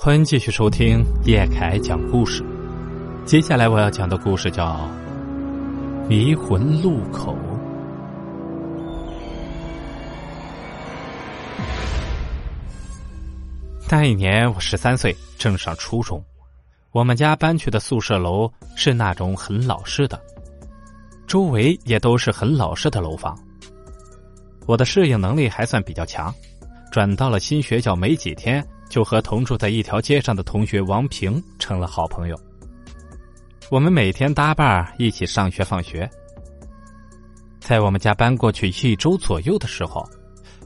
欢迎继续收听叶凯讲故事。接下来我要讲的故事叫《迷魂路口》。那一年我十三岁，正上初中。我们家搬去的宿舍楼是那种很老式的，周围也都是很老式的楼房。我的适应能力还算比较强，转到了新学校没几天。就和同住在一条街上的同学王平成了好朋友。我们每天搭伴一起上学放学。在我们家搬过去一周左右的时候，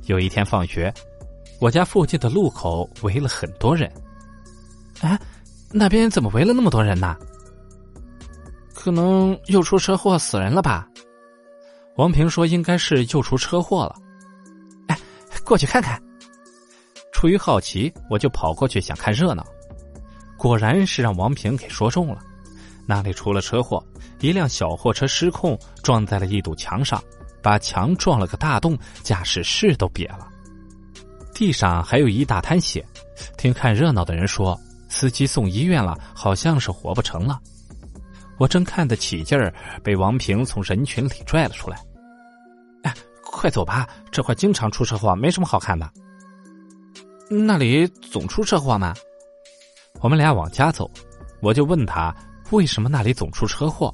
有一天放学，我家附近的路口围了很多人。哎，那边怎么围了那么多人呢？可能又出车祸死人了吧？王平说应该是又出车祸了。哎，过去看看。出于好奇，我就跑过去想看热闹，果然是让王平给说中了。那里出了车祸，一辆小货车失控撞在了一堵墙上，把墙撞了个大洞，驾驶室都瘪了，地上还有一大滩血。听看热闹的人说，司机送医院了，好像是活不成了。我正看得起劲儿，被王平从人群里拽了出来。哎，快走吧，这块经常出车祸，没什么好看的。那里总出车祸吗？我们俩往家走，我就问他为什么那里总出车祸。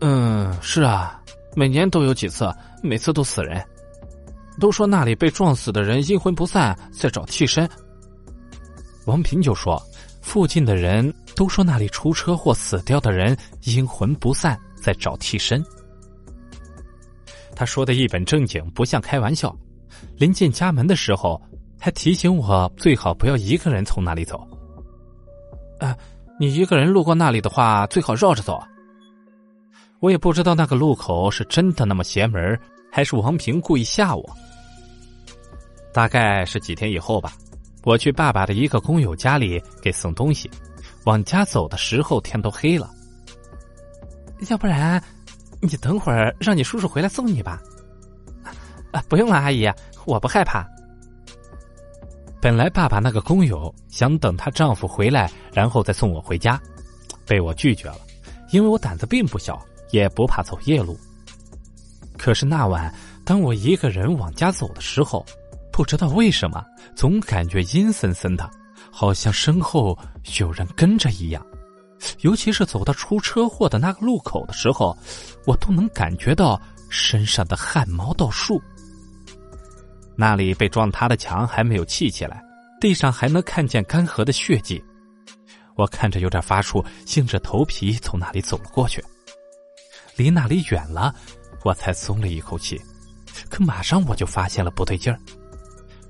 嗯，是啊，每年都有几次，每次都死人。都说那里被撞死的人阴魂不散，在找替身。王平就说，附近的人都说那里出车祸死掉的人阴魂不散，在找替身。他说的一本正经，不像开玩笑。临近家门的时候。还提醒我最好不要一个人从那里走。啊，你一个人路过那里的话，最好绕着走。我也不知道那个路口是真的那么邪门，还是王平故意吓我。大概是几天以后吧，我去爸爸的一个工友家里给送东西，往家走的时候天都黑了。要不然，你等会儿让你叔叔回来送你吧。啊，不用了，阿姨，我不害怕。本来爸爸那个工友想等她丈夫回来，然后再送我回家，被我拒绝了，因为我胆子并不小，也不怕走夜路。可是那晚，当我一个人往家走的时候，不知道为什么，总感觉阴森森的，好像身后有人跟着一样。尤其是走到出车祸的那个路口的时候，我都能感觉到身上的汗毛倒竖。那里被撞塌的墙还没有砌起来，地上还能看见干涸的血迹。我看着有点发怵，硬着头皮从那里走了过去。离那里远了，我才松了一口气。可马上我就发现了不对劲儿。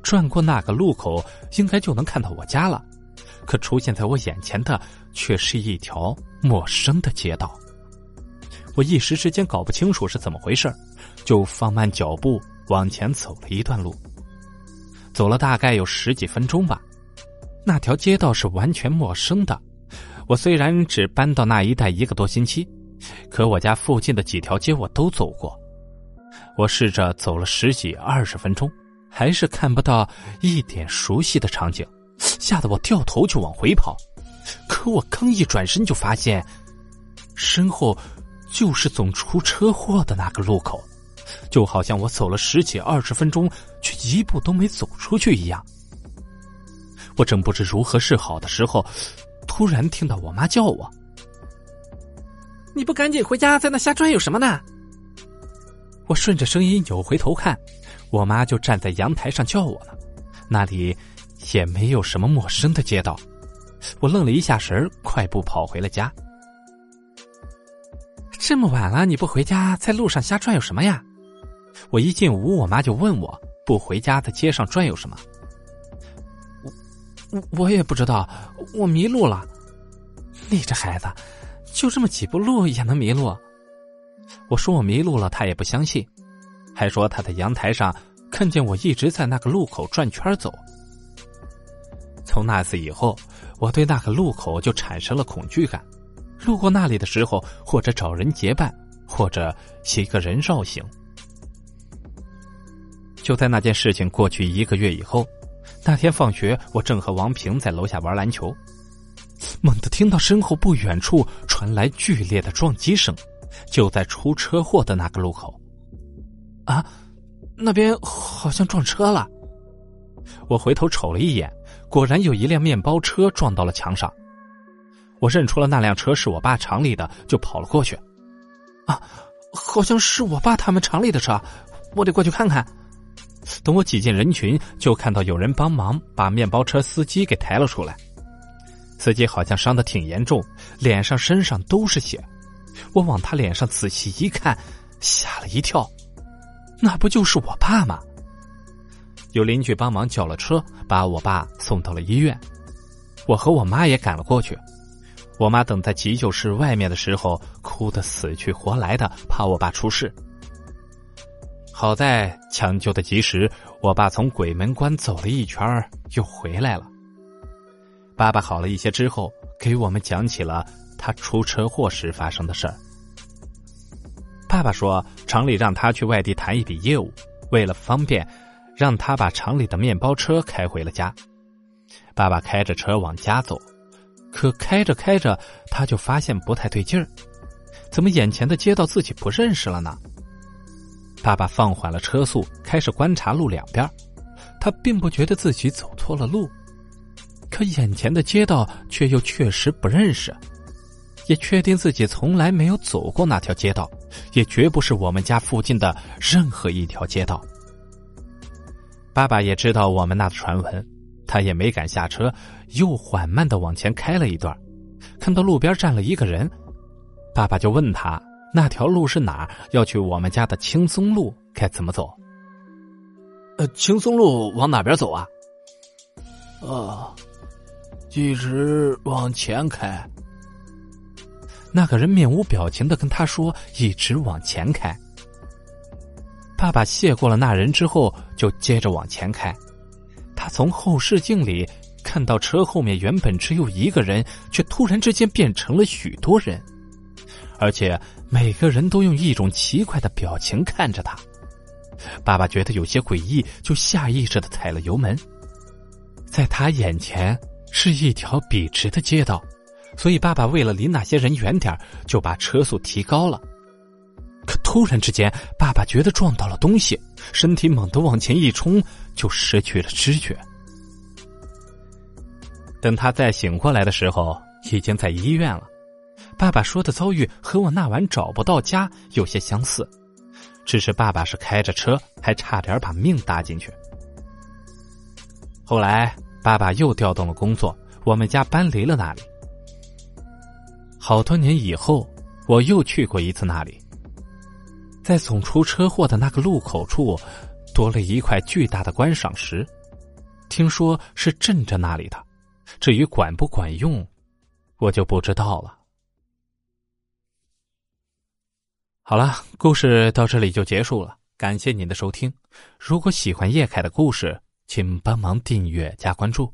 转过那个路口，应该就能看到我家了。可出现在我眼前的却是一条陌生的街道。我一时之间搞不清楚是怎么回事，就放慢脚步。往前走了一段路，走了大概有十几分钟吧。那条街道是完全陌生的。我虽然只搬到那一带一个多星期，可我家附近的几条街我都走过。我试着走了十几二十分钟，还是看不到一点熟悉的场景，吓得我掉头就往回跑。可我刚一转身，就发现身后就是总出车祸的那个路口。就好像我走了十几二十分钟，却一步都没走出去一样。我正不知如何是好的时候，突然听到我妈叫我：“你不赶紧回家，在那瞎转悠什么呢？”我顺着声音扭回头看，我妈就站在阳台上叫我了。那里也没有什么陌生的街道。我愣了一下神儿，快步跑回了家。这么晚了，你不回家，在路上瞎转悠什么呀？我一进屋，我妈就问我不回家，在街上转悠什么？我我也不知道，我迷路了。你这孩子，就这么几步路也能迷路？我说我迷路了，他也不相信，还说他在阳台上看见我一直在那个路口转圈走。从那次以后，我对那个路口就产生了恐惧感，路过那里的时候，或者找人结伴，或者一个人绕行。就在那件事情过去一个月以后，那天放学，我正和王平在楼下玩篮球，猛地听到身后不远处传来剧烈的撞击声，就在出车祸的那个路口。啊，那边好像撞车了。我回头瞅了一眼，果然有一辆面包车撞到了墙上。我认出了那辆车是我爸厂里的，就跑了过去。啊，好像是我爸他们厂里的车，我得过去看看。等我挤进人群，就看到有人帮忙把面包车司机给抬了出来。司机好像伤的挺严重，脸上、身上都是血。我往他脸上仔细一看，吓了一跳，那不就是我爸吗？有邻居帮忙叫了车，把我爸送到了医院。我和我妈也赶了过去。我妈等在急救室外面的时候，哭得死去活来的，怕我爸出事。好在抢救的及时，我爸从鬼门关走了一圈又回来了。爸爸好了一些之后，给我们讲起了他出车祸时发生的事儿。爸爸说，厂里让他去外地谈一笔业务，为了方便，让他把厂里的面包车开回了家。爸爸开着车往家走，可开着开着，他就发现不太对劲儿，怎么眼前的街道自己不认识了呢？爸爸放缓了车速，开始观察路两边。他并不觉得自己走错了路，可眼前的街道却又确实不认识，也确定自己从来没有走过那条街道，也绝不是我们家附近的任何一条街道。爸爸也知道我们那的传闻，他也没敢下车，又缓慢的往前开了一段，看到路边站了一个人，爸爸就问他。那条路是哪儿？要去我们家的青松路，该怎么走？呃，青松路往哪边走啊？啊，一直往前开。那个人面无表情的跟他说：“一直往前开。”爸爸谢过了那人之后，就接着往前开。他从后视镜里看到车后面原本只有一个人，却突然之间变成了许多人。而且每个人都用一种奇怪的表情看着他，爸爸觉得有些诡异，就下意识的踩了油门。在他眼前是一条笔直的街道，所以爸爸为了离那些人远点就把车速提高了。可突然之间，爸爸觉得撞到了东西，身体猛地往前一冲，就失去了知觉。等他再醒过来的时候，已经在医院了。爸爸说的遭遇和我那晚找不到家有些相似，只是爸爸是开着车，还差点把命搭进去。后来爸爸又调动了工作，我们家搬离了那里。好多年以后，我又去过一次那里，在总出车祸的那个路口处，多了一块巨大的观赏石，听说是镇着那里的，至于管不管用，我就不知道了。好了，故事到这里就结束了。感谢您的收听。如果喜欢叶凯的故事，请帮忙订阅加关注。